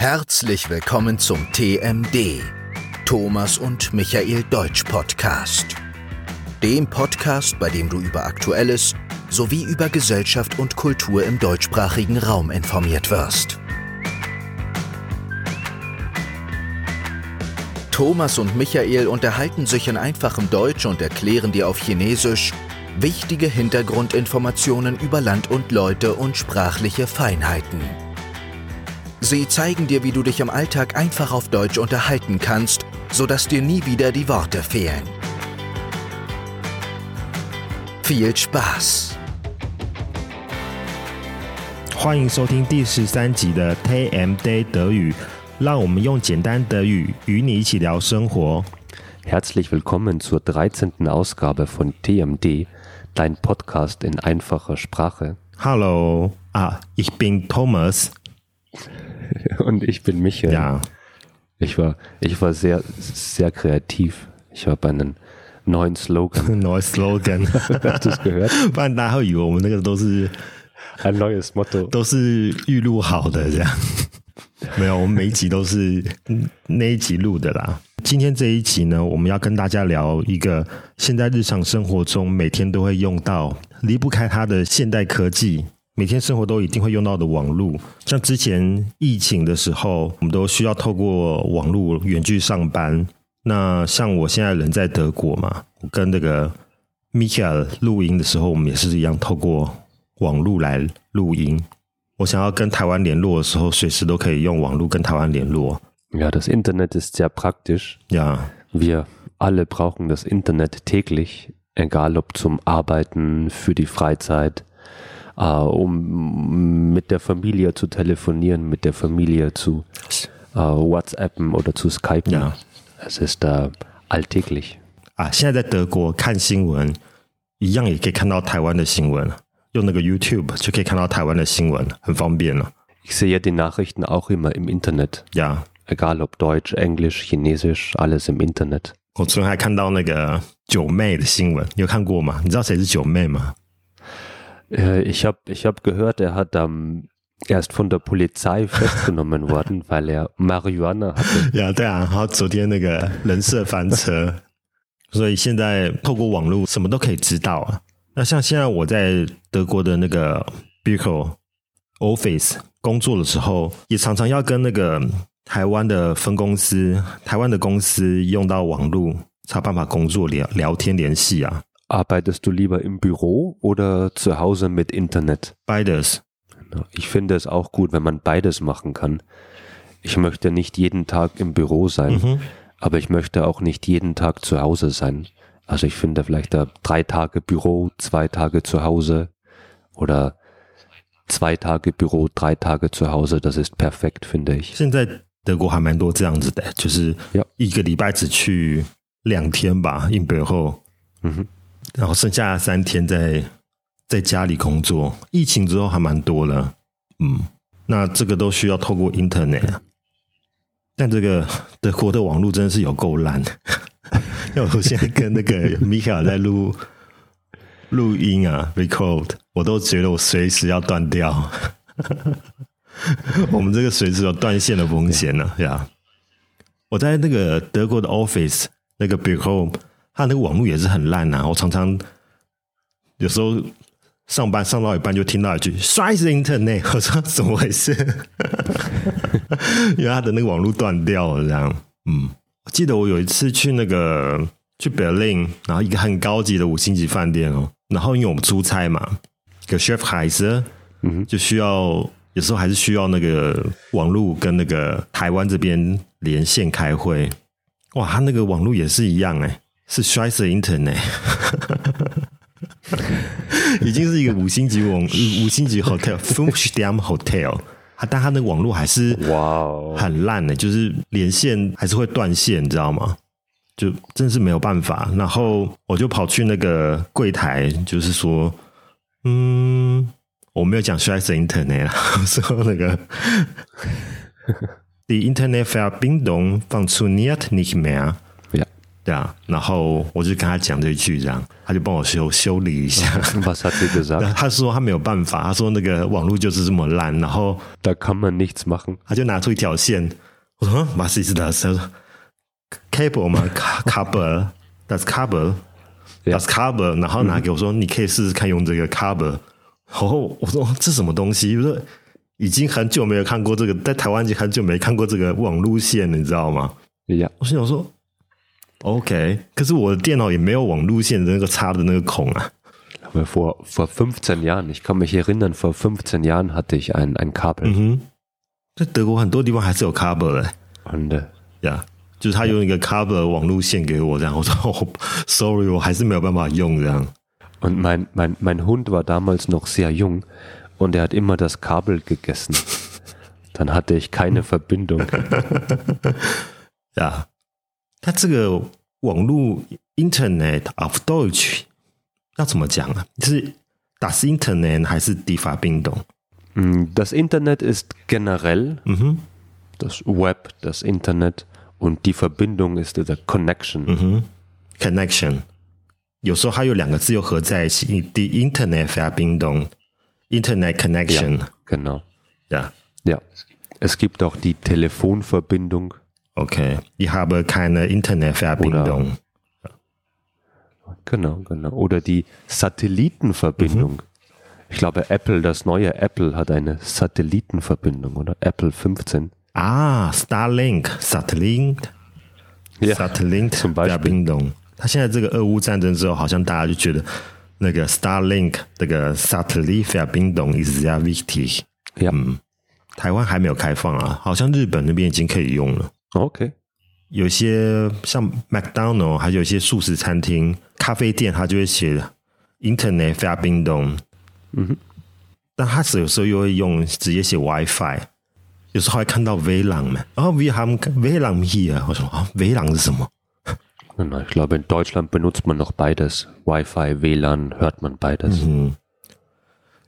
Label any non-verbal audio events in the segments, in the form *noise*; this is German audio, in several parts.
Herzlich willkommen zum TMD, Thomas und Michael Deutsch Podcast. Dem Podcast, bei dem du über Aktuelles sowie über Gesellschaft und Kultur im deutschsprachigen Raum informiert wirst. Thomas und Michael unterhalten sich in einfachem Deutsch und erklären dir auf Chinesisch wichtige Hintergrundinformationen über Land und Leute und sprachliche Feinheiten. Sie zeigen dir, wie du dich im Alltag einfach auf Deutsch unterhalten kannst, sodass dir nie wieder die Worte fehlen. Viel Spaß! 欢迎收听第十三集的 TMD 德语，让我们用简单德语与你一起聊生活。 Herzlich willkommen zur 13. Ausgabe von TMD, dein Podcast in einfacher Sprache. Hello 啊，ich bin Thomas。 Und ich bin Michael. Ja, Ich war, ich war sehr, sehr kreativ. Ich habe einen neuen Slogan. neues Slogan，Hast du es gehört? 不然大家会以为我们那个都是 Ein neues Motto. 都是预录好的这样。没有，我们每一集都是嗯那一集录的啦。今天这一集呢，我们要跟大家聊一个现在日常生活中每天都会用到、离不开它的现代科技，每天生活都一定会用到的网络。像之前疫情的时候，我们都需要透过网络远距上班。那像我现在人在德国嘛，我跟那个 Mika 录音的时候，我们也是一样透过网络来录音。我想要跟台湾联络的时候，随时都可以用网络跟台湾联络。Ja, das Internet ist sehr praktisch. Ja.、Wir alle brauchen das Internet täglich, egal ob zum Arbeiten, für die Freizeit, äh, um mit der Familie zu telefonieren, mit der Familie zu äh, WhatsAppen oder zu Skypen. Ja. Es ist äh, alltäglich. 啊，现在在德国看新闻，一样也可以看到台湾的新闻，用那个 YouTube 就可以看到台湾的新闻，很方便了。 Ich sehe die Nachrichten auch immer im Internet. 呀、 Egal ob Deutsch, Englisch, Chinesisch, alles im Internet. 我昨天还看到那个九妹的新闻，你有看过吗？你知道谁是九妹吗？ Äh, ich habe ich hab gehört, er hat ähm, er ist von der Polizei festgenommen worden, weil er Marihuana hatte. 呀，对啊，然后昨天那个人设翻车，所以现在透过网络什么都可以知道啊。那像现在我在德国的那个 b i c o Office 工作的时候，也常常要跟那个台湾的分公司、台湾的公司用到网络，才有办法工作聊聊天联系啊。Arbeitest du lieber im Büro oder zu Hause mit Internet? Beides， Ich finde es auch gut, wenn man beides machen kann. Ich möchte nicht jeden Tag im Büro sein, Mhm. aber ich möchte auch nicht jeden Tag zu Hause sein. Also ich finde vielleicht da drei Tage Büro, zwei Tage zu Hause oder zwei Tage Büro, drei Tage zu Hause, das ist perfekt, finde ich. 现在德国还蛮多这样子的，就是呀一个礼拜只去两天吧，印北后，嗯哼， 然后剩下三天在在家里工作。疫情之后还蛮多了，嗯，那这个都需要透过 Internet，但这个德国的网络真的是有够烂。*laughs* 因为我现在跟那个米卡在录录音啊，record，我都觉得我随时要断掉。*laughs* 我们这个随时有断线的风险呢、呀。我在那个德国的 office 那个 b i c o 它那个网络也是很烂呐、我常常有时候上班上到一半就听到一句“摔死 internet”，*laughs* 我说怎么回事？*laughs* 因为它的那个网络断掉了，这样。嗯，我记得我有一次去那个去 Berlin，然后一个很高级的五星级饭店哦，然后因为我们出差嘛，有 chef 海子，嗯就需要有时候还是需要那个网络跟那个台湾这边连线开会。哇，他那个网络也是一样哎，是 s h e i s Internet，已经是一个五星级网五星级 hotel，f u s h d a m Hotel，但它那个网络还是哇哦很烂的、就是连线还是会断线，你知道吗？就真是没有办法。然后我就跑去那个柜台，就是说，嗯，我没有讲 s h e i s Internet 啦，我说那个 Die Internetverbindung funktioniert nicht mehr。对啊，然后我就跟他讲这一句，这样他就帮我修修理一下。*laughs* *laughs* 他说他没有办法，他说那个网络就是这么烂，然后 Da kann man nichts machen. 他就拿出一条线，我说马斯是的，他说 cable 吗？cover，that's。Ja. Das cover，然后拿给我说，你可以试试看用这个 cover。*laughs* 然后我说这什么东西？我说已经很久没有看过这个，在台湾已经很久没看过这个网路线了，你知道吗？Ja. 我心想说 ，OK，可是我的电脑也没有网路线的那个插的那个孔啊。 Aber vor, vor 15 Jahren, ich kann mich erinnern, vor 15 Jahren hatte ich ein, ein Kabel. 嗯，在德国很多地方还是有 cover 的 Und äh, 呀就是他用一个 cover 网路线给我，这样我说、哦、*laughs* sorry，我还是没有办法用这样。 Und mein, mein, mein Hund war damals noch sehr jung und er hat immer das Kabel gegessen. Dann hatte ich keine Verbindung. *laughs* 呀， 它这个网络 Internet of Deutsch 要怎么讲啊？是 das Internet 还是 die Verbindung？ Mm, Das Internet ist generell 嗯哼， das Web, das Internet und die Verbindung ist der Connection. 嗯哼，connection 有时候它有两个字又合在一起，die Internet Verbindung，Internet connection， Genau. 呀、 Ja. Es gibt auch die Telefonverbindung. OK，ich habe keine Internet Verbindung。 Genau, genau. Oder die Satellitenverbindung. Ich glaube, Apple, das neue Apple hat eine Satellitenverbindung, oder? Apple 15. 啊，Starlink Satellite Ja, Satellite zum Beispiel. Verbindung。它现在这个俄乌战争之后，好像大家就觉得那个 Starlink 这个 Satellite Verbindung ist sehr wichtig。 Ja. 台湾还没有开放啊，好像日本那边已经可以用了。 Okay. 有些像 McDonald，还有一些素食餐厅、咖啡店，它就会写 Internet Verbindung。嗯哼，但它有时候又会用直接写 WiFi，有时候还看到 WLAN 嘛。然后 we have WLAN here，我说啊，WLAN 是什么 Ich glaube, in Deutschland benutzt man noch beides. Wi-Fi, WLAN, hört man beides.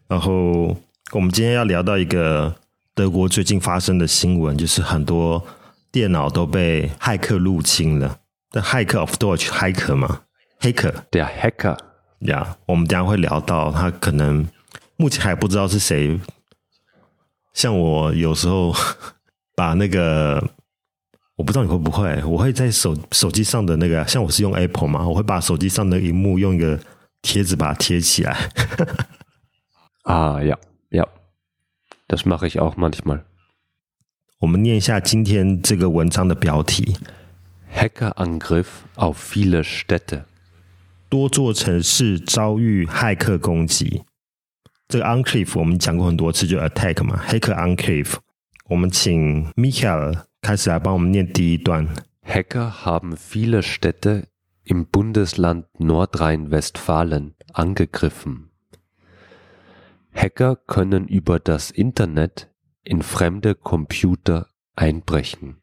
然后我们今天要聊到一个德国最近发生的新闻，就是很多电脑都被骇客入侵了。但骇客 of Deutsch 骇客嘛，黑客 Der Hacker. 呀我们等下会聊到他可能目前还不知道是谁。像我有时候 *laughs* 把那个。我不知道你会不会，我会在手手机上的那个，像我是用 Apple 嘛，我会把手机上的荧幕用一个贴纸把它贴起来。Ah, ja, ja. Das mache ich auch manchmal. 我们念一下今天这个文章的标题： Hackerangriff auf viele Städte. 多座城市遭遇骇客攻击。这个 enclave 我们讲过很多次，就 attack 嘛，黑客 enclave。我们请 Michael 开始来帮我们念第一段。 Hacker haben viele Städte im Bundesland Nordrhein-Westfalen angegriffen. Hacker können über das Internet in fremde Computer einbrechen.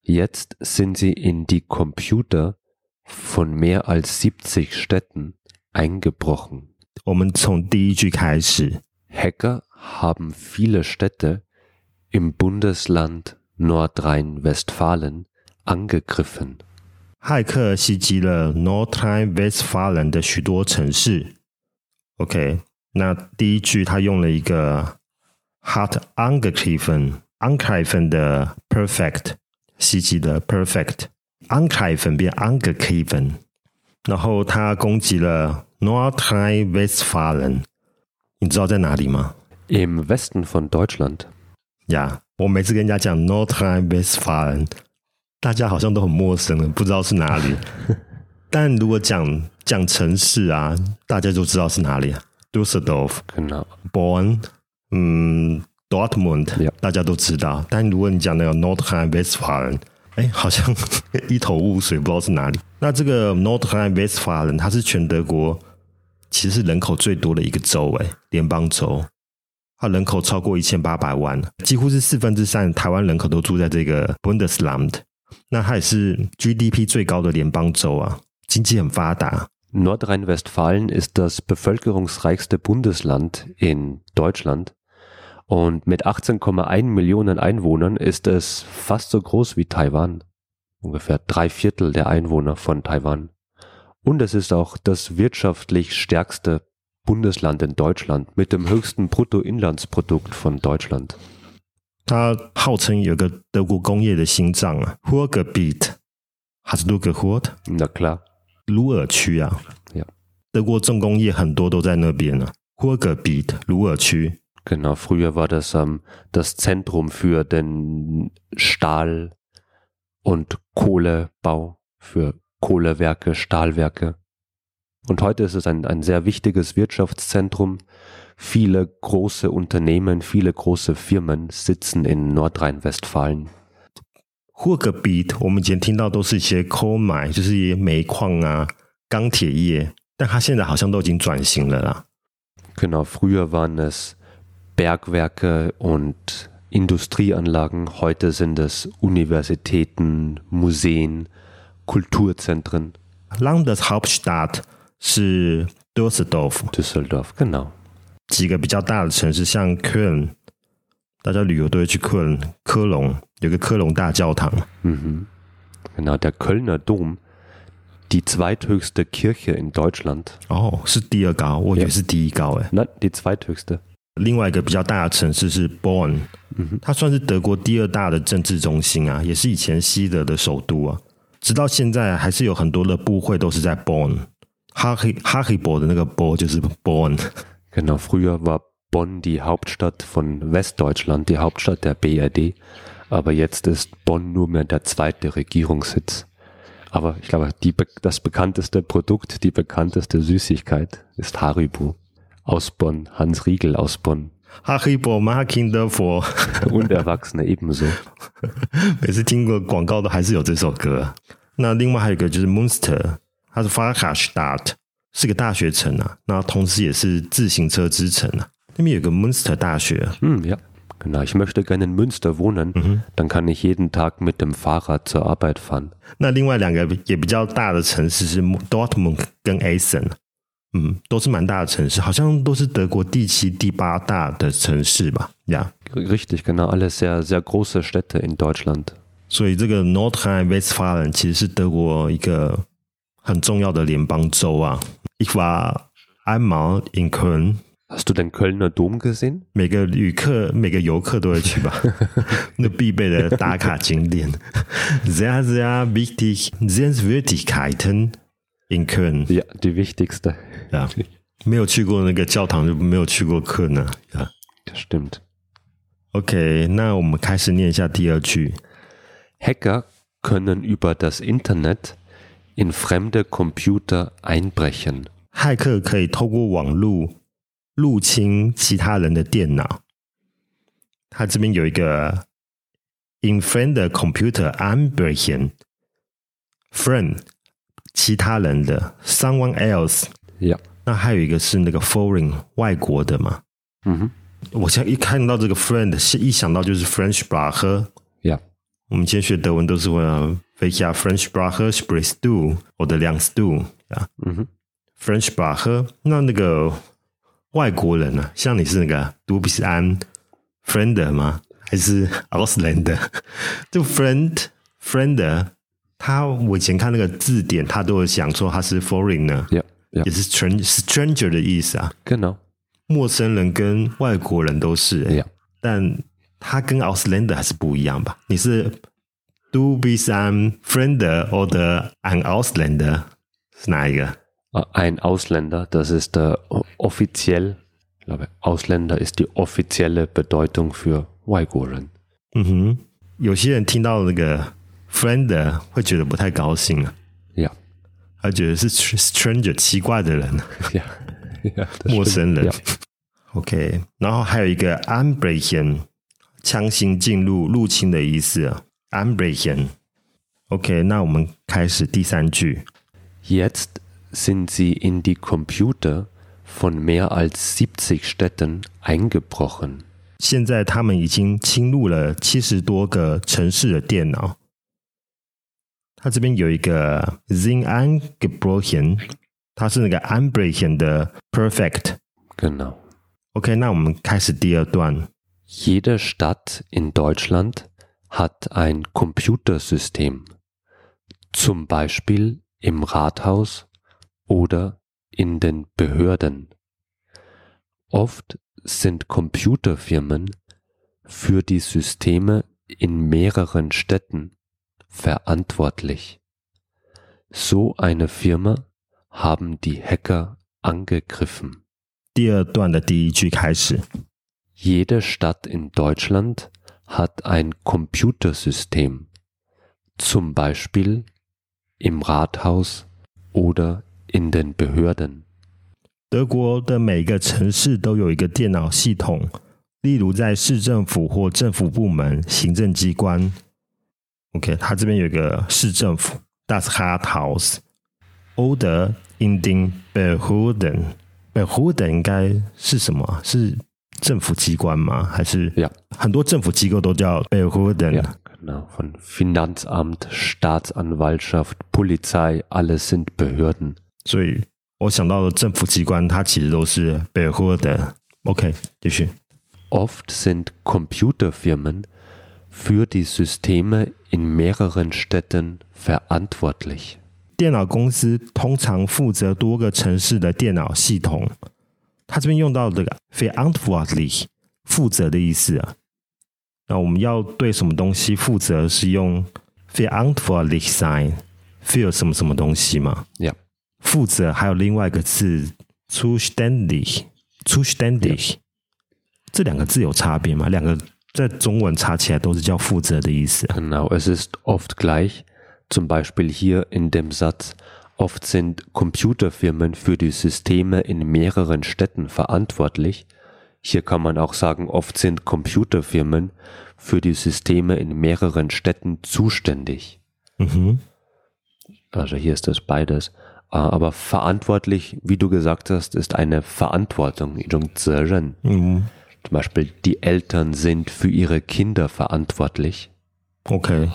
Jetzt sind sie in die Computer von mehr als 70 Städten eingebrochen. 我们从第一句开始。 Hacker haben viele Städte im Bundesland Nordrhein-Westfalen angegriffen. 骇客袭击了 Nordrhein-Westfalen 的许多城市。OK，那第一句他用了一个 hat angegriffen，angegriffen 的 perfect，袭击的 perfect，angegriffen 变 angegriffen，然后他攻击了 Nordrhein-Westfalen，你知道在哪里吗？Im Westen von Deutschland. 呀我每次跟人家讲 Nordrhein-Westfalen，大家好像都很陌生了，不知道是哪里。但如果讲讲城市啊，大家就知道是哪里啊，Düsseldorf、Genau. Bonn，嗯，Dortmund. 大家都知道。但如果你讲那个 North r h i n w e s t f a l e n 哎，好像一头雾水，不知道是哪里。那这个 North r h i n w e s t f a l e n 它是全德国其实是人口最多的一个州，哎，联邦州。它人口超过一千八百万，几乎是四分之三台湾人口都住在这个 Bundesland。那它也是 GDP 最高的联邦州啊，经济很发达。Nordrhein-Westfalen ist das bevölkerungsreichste Bundesland in Deutschland und mit 18,1 Millionen Einwohnern ist es fast so groß wie Taiwan. ungefähr drei Viertel der Einwohner von Taiwan. Und es ist auch das wirtschaftlich stärkste Bundesland in Deutschland mit dem höchsten Bruttoinlandsprodukt von Deutschland. 它号称有个德国工业的心脏啊，Ruhrgebiet。Hast du gehört？ Na klar. 鲁尔区啊， Ja. 德国重工业很多都在那边呢、啊。Ruhrgebiet，鲁尔区。 Genau, früher war das ähm, das Zentrum für den Stahl- und Kohlebau, für Kohlewerke, Stahlwerke. Und heute ist es ein, ein sehr wichtiges Wirtschaftszentrum. Viele große Unternehmen, viele große Firmen sitzen in Nordrhein-Westfalen. Ruhrgebiet，我们以前听到都是一些 coal mine，就是一些煤矿啊、钢铁业，但它现在好像都已经转型了啦。 Genau, früher waren es Bergwerke und Industrieanlagen, heute sind es Universitäten, Museen, Kulturzentren. Landeshauptstadt 是 Düsseldorf， Düsseldorf, genau. 几个比较大的城市，像 Köln，大家旅游都会去 Köln，科隆有个科隆大教堂。 Mhm. Genau, der Kölner Dom, die zweithöchste Kirche in Deutschland. 哦，是第二高，我以为是第一高诶。 Nein, die zweithöchste. 另外一个比较大的城市是 Bonn，它算是德国第二大的政治中心啊，也是以前西德的首都啊。直到现在还是有很多的部会都是在 Bonn。哈黑哈黑伯的那个 b 就是 Bonn。 Genau, früher war Bonn die Hauptstadt von Westdeutschland, die Hauptstadt der BRD. Aber jetzt ist Bonn nur mehr der zweite Regierungssitz. Aber ich glaube, die, be- das bekannteste Produkt, die bekannteste Süßigkeit ist Haribo aus Bonn, Hans Riegel aus Bonn. 哈黑伯 Marking 佛， Und Erwachsene ebenso. *laughs* 每次听过广告都还是有这首歌。那另外还有一个就是 Munster，它是 f a r h a s t a d t 是个大学城啊，那同时也是自行车之城啊。那边有个 Munster 大学， Hm, ja. Genau, ich möchte gerne in Münster wohnen, dann kann ich jeden Tag mit dem Fahrrad zur Arbeit fahren. 那另外两个也比较大的城市是 Dortmund 跟 Essen， 嗯，都是蛮大的城市，好像都是德国第七、第八大的城市吧，呀、 Richtig, genau, alle sehr, sehr große Städte in Deutschland. 所以这个 Nordrhein-Westfalen 其实是德国一个很重要的联邦州啊。Ich war einmal in Köln， Hast du den Kölner Dom gesehen? 每个旅客、每个游客都会去吧，那必备的打卡景点。Sehr, sehr *laughs* wichtig Sehenswürdigkeiten in Köln。 Ja, die wichtigste. 呀，*laughs* 没有去过那个教堂，就没有去过课呢。呀 Das stimmt. ，OK，那我们开始念一下第二句。 Hacker können über das Internet in fremde Computer einbrechen. 骇客可以透过网络入侵其他人的电脑。它这边有一个 in friend 的 computer einbrechen friend 其他人的 someone else。Yeah. 那还有一个是那个 foreign 外国的嘛。Mhm. 我现在一看到这个 friend，是一想到就是 French。Ja. 我们以前学德文都是会啊 welche French Sprache sprichst du oder lernst du 啊 Mhm. French Sprache。那那个外国人呢、像你是那个 Du bist ein Friend 吗？还是 Ausländer？这个 friend friend，他我以前看那个字典，他都有想说他是 foreigner，Ja. Ja. 也是 stran- stranger 的意思啊。Genau. 陌生人跟外国人都是、欸.但他跟 Ausländer 还是不一样吧？你是 do be some Friend oder ein Ausländer 是哪一个？Äh, Ein Ausländer, das ist der offiziell, ich glaube, Ausländer ist die offizielle Bedeutung für Uiguren. 嗯哼，有些人听到那个 friend 会觉得不太高兴啊，Ja. 他觉得是 str- stranger 奇怪的人 das 陌生人。OK，然后还有一个 unbrechen 强行进入、入侵的意思啊。Anbrechen。OK，那我们开始第三句。Jetzt sind sie in die Computer von mehr als 70 Städten eingebrochen. 现在他们已经侵入了七十多个城市的电脑。它这边有一个 Zing angebrochen，它是那个 Anbrechen 的 perfect。 Genau. OK，那我们开始第二段。 Jede Stadt in Deutschland hat ein Computersystem. zum Beispiel im Rathaus oder in den Behörden. Oft sind Computerfirmen für die Systeme in mehreren Städten verantwortlich. So eine Firma haben die Hacker angegriffen. 第二段的第一句开始。 Jede Stadt in Deutschland hat ein Computersystem, zum Beispiel im Rathaus oder in den Behörden. 德国的每个城市都有一个电脑系统，例如在市政府或政府部门、行政机关。 OK，它这边有一个市政府，Das Rathaus。Oder in den Behörden。Behörden 应该是什么？是政府机关吗？还是 Ja. 很多政府机构都叫 Behörden？、 Ja, genau. Von Finanzamt, Staatsanwaltschaft, Polizei, alles sind Behörden. 所以我想到的政府机关，它其实都是 Behörden。OK，继续。 Oft sind Computerfirmen für die Systeme in mehreren Städten verantwortlich. 电脑公司通常负责多个城市的电脑系统。它这边用到这个 verantwortlich 负责的意思啊。那我们要对什么东西负责，是用 verantwortlich sein für 什么什么东西嘛？ Ja. 负责还有另外一个字 zuständig zuständig 这两个字有差别吗？两个 在中文查起来都是叫负责的意思啊。 Genau, es ist oft gleich. Zum Beispiel hier in dem Satz, oft sind Computerfirmen für die Systeme in mehreren Städten verantwortlich. Hier kann man auch sagen, oft sind Computerfirmen für die Systeme in mehreren Städten zuständig. 嗯哼， Also hier ist das beides. Äh, Aber verantwortlich, wie du gesagt hast, ist eine Verantwortung, 一种责任. 嗯 zum Beispiel, die Eltern sind für ihre Kinder verantwortlich. Okay.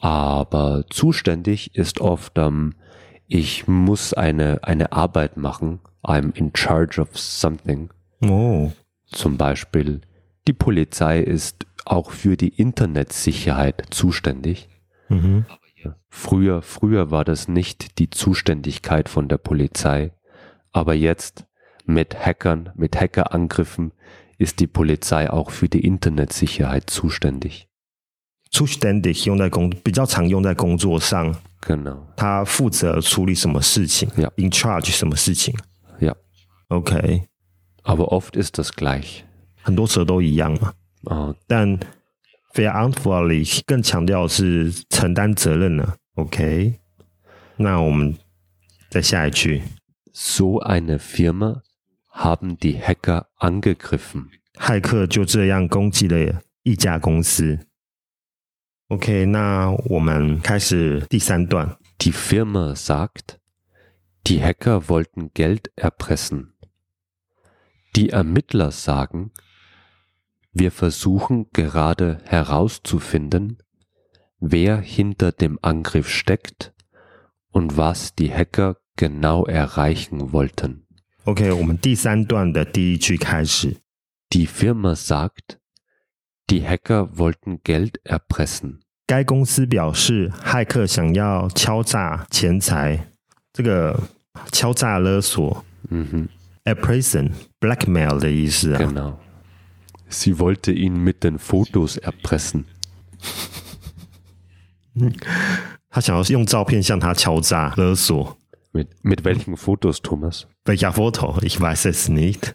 Aber zuständig ist oft, ähm, ich muss eine, eine Arbeit machen. I'm in charge of something. Oh. Zum Beispiel, die Polizei ist auch für die Internetsicherheit zuständig. Mhm. Früher, früher war das nicht die Zuständigkeit von der Polizei, aber jetzt mit Hackern, mit Hackerangriffen ist die Polizei auch für die Internetsicherheit zuständig. zuständig 用在工比较常用在工作上， Genau. 他负责处理什么事情 Ja. in charge 什么事情 Ja. ，OK， Aber oft ist das gleich. 很多时候都一样嘛。 Äh, 但 verantwortlich 更强调的是承担责任呢。OK，那我们再下一句， So eine Firma haben die Hacker angegriffen. 骇客就这样攻击了一家公司。OK，那我们开始第三段。 Die Firma sagt, die Hacker wollten Geld erpressen. Die Ermittler sagen, wir versuchen gerade herauszufinden, wer hinter dem Angriff steckt und was die Hacker genau erreichen wollten. OK，我们第三段的第一句开始。Die Firma sagt, die Hacker wollten Geld erpressen. 该公司表示，骇客想要敲诈钱财，这个敲诈勒索 Mhm, （appraison）、blackmail 的意思啊。genau. Sie wollte ihn mit den Fotos erpressen. 他想要用照片向他敲诈勒索。Mit, mit welchen Fotos, Thomas? Welcher Foto? Ich weiß es nicht *laughs*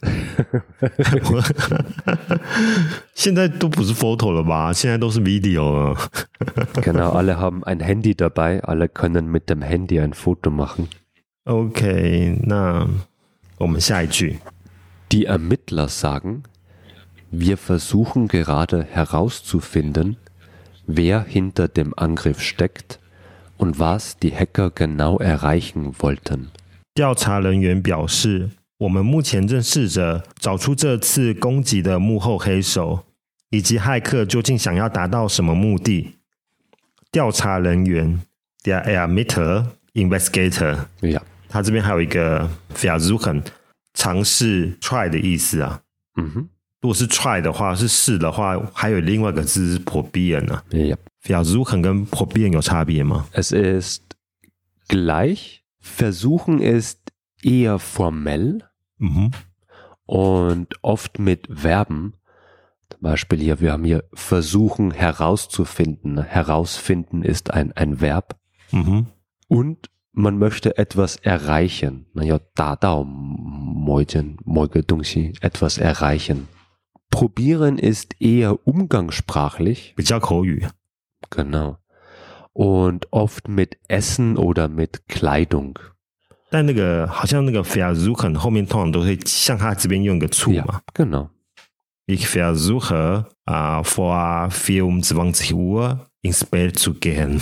我。现在都不是 photo 了吧？现在都是 video 了。 Genau, alle haben ein Handy dabei, alle können mit dem Handy ein Foto machen. OK，那我们下一句。 Die Ermittler sagen, wir versuchen gerade herauszufinden, wer hinter dem Angriff steckt 调查人员表示，我们目前正试着找出这次攻击的幕后黑手，以及骇客究竟想要达到什么目的。调查人员，their a m i t t e r investigator，对呀，他这边还有一个 try，尝试 try 的意思啊。嗯哼，如果是 try 的话，是试的话，还有另外一个字是 probe，哎呀。Ja. versuchen 跟 probieren 有差别吗？ Es ist gleich. Versuchen ist eher formell Mhm. und oft mit Verben. Zum Beispiel hier, wir haben hier versuchen herauszufinden. Herausfinden ist ein, ein Verb. Mhm. Und man möchte etwas erreichen. Naja, da, da, moiten, moige Dungsi, etwas erreichen. Probieren ist eher umgangssprachlich. 比较口语。 Genau. Und oft mit Essen oder mit Kleidung. 但那个好像那个 versuchen 后面通常都会像他这边用一个 zu 嘛。 genau. Ich versuche äh, vor 24 Uhr ins Bett zu gehen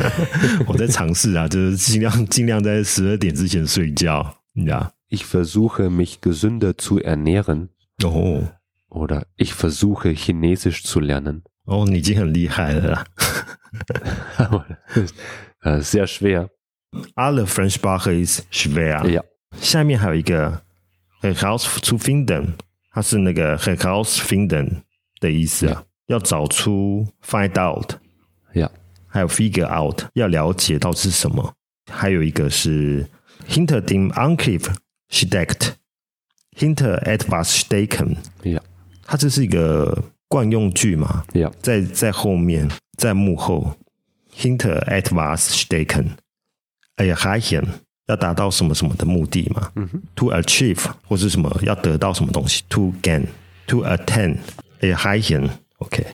*laughs* 。我在尝试啊，就是尽量尽量在十二点之前睡觉。Ja. Ich versuche mich gesünder zu ernähren. 哦 Oder ich versuche Chinesisch zu lernen. 哦，你已经很厉害了啦。Aber das ist, äh, sehr schwer. Alle Fremdsprache ist schwer。Ja. 下面还有一个 herauszufinden，它是那个 herausfinden 的意思啊，要找出 find out，Yeah. 还有 figure out，要了解到是什么。还有一个是 hinter dem Angriff steckt，hinter etwas stecken，Yeah. 它这是一个惯用句嘛.在在后面，在幕后，hinter etwas stecken，erreichen 要达到什么什么的目的嘛、t o achieve 或是什么要得到什么东西，to gain，to attain，erreichen，OK，、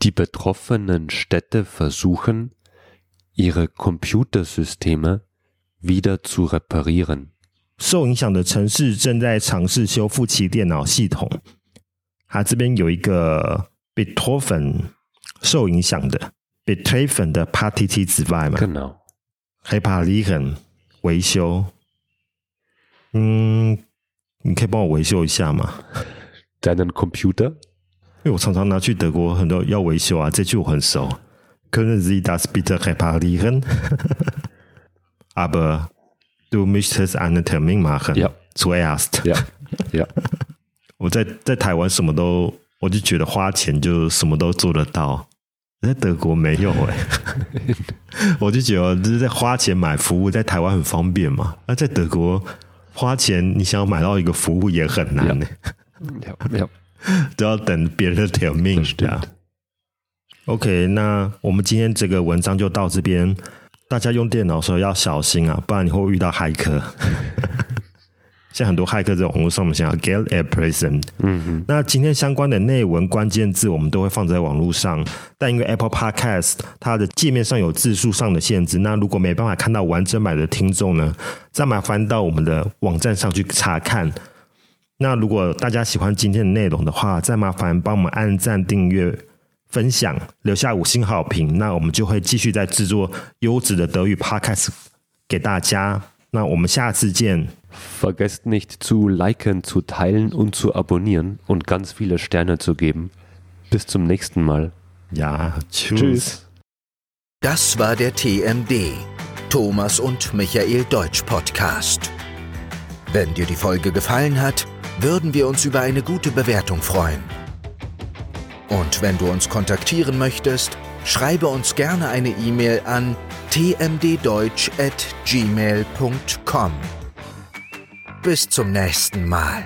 Die betroffenen Städte versuchen, ihre Computersysteme wieder zu reparieren. 受影响的城市正在尝试修复其电脑系统。它这边有一个 betroffen 受影响的 betroffen 的 partitiv 之外嘛，Genau. reparieren 维修。嗯，你可以帮我维修一下吗？Deinen Computer? 因为我常常拿去德国，很多要维修啊，这句我很熟。Können Sie das bitte reparieren? Aber du möchtest einen Termin machen. Ja. Zuerst. Ja. Ja. 我在在台湾什么都，我就觉得花钱就什么都做得到。在德国没有哎、*laughs* 我就觉得就是在花钱买服务，在台湾很方便嘛。那在德国花钱，你想要买到一个服务也很难呢、Ja. *laughs* ja. 都要等别人的 termin。Das *laughs* stimmt. OK，那我们今天这个文章就到这边。大家用电脑的时候要小心啊，不然你会遇到骇客。像很多骇客在网络上面想要 get a present，嗯嗯。那今天相关的内文关键字我们都会放在网络上，但因为 Apple Podcast 它的界面上有字数上的限制，那如果没办法看到完整版的听众呢，再麻烦到我们的网站上去查看。那如果大家喜欢今天的内容的话，再麻烦帮我们按赞、订阅、分享，留下五星好评。那我们就会继续在制作优质的德语 Podcast 给大家。那我们下次见。 Vergesst nicht zu liken, zu teilen und zu abonnieren und ganz viele Sterne zu geben. Bis zum nächsten Mal. Ja, tschüss. Tschüss. Das war der TMD, Thomas und Michael Deutsch Podcast. Wenn dir die Folge gefallen hat, würden wir uns über eine gute Bewertung freuen. Und wenn du uns kontaktieren möchtest, schreibe uns gerne eine E-Mail an tmddeutsch@gmail.com. Bis zum nächsten Mal.